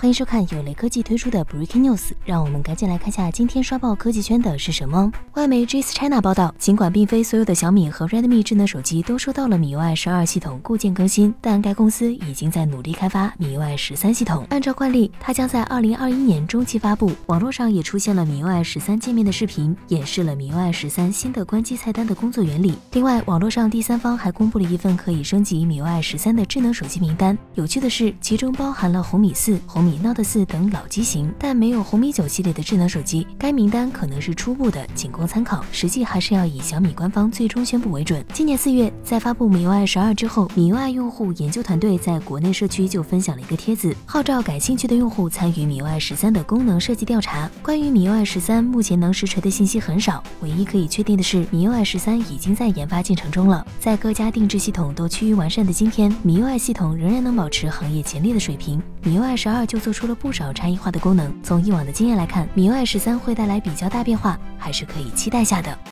欢迎收看有雷科技推出的 Breaking News，让我们赶紧来看下今天刷爆科技圈的是什么。外媒 J S China 报道，尽管并非所有的小米和 Redmi 智能手机都收到了 MIUI 十二系统固件更新，但该公司已经在努力开发 MIUI 十三系统。按照惯例，它将在二零二一年中期发布。网络上也出现了 MIUI 十三界面的视频，演示了 MIUI 十三新的关机菜单的工作原理。另外，网络上第三方还公布了一份可以升级 MIUI 十三的智能手机名单。有趣的是，其中包含了红米四、红米 Note 四等。老机型，但没有红米九系列的智能手机。该名单可能是初步的，仅供参考，实际还是要以小米官方最终宣布为准。今年四月，在发布米 UI 十二之后，米 UI 用户研究团队在国内社区就分享了一个帖子，号召感兴趣的用户参与米 UI 十三的功能设计调查。关于米 UI 十三，目前能实锤的信息很少，唯一可以确定的是，米 UI 十三已经在研发进程中了。在各家定制系统都趋于完善的今天，米 UI 系统仍然能保持行业前列的水平。米 UI 十二就做出了不少。差异化的功能，从以往的经验来看，米 UI 十三会带来比较大变化，还是可以期待下的。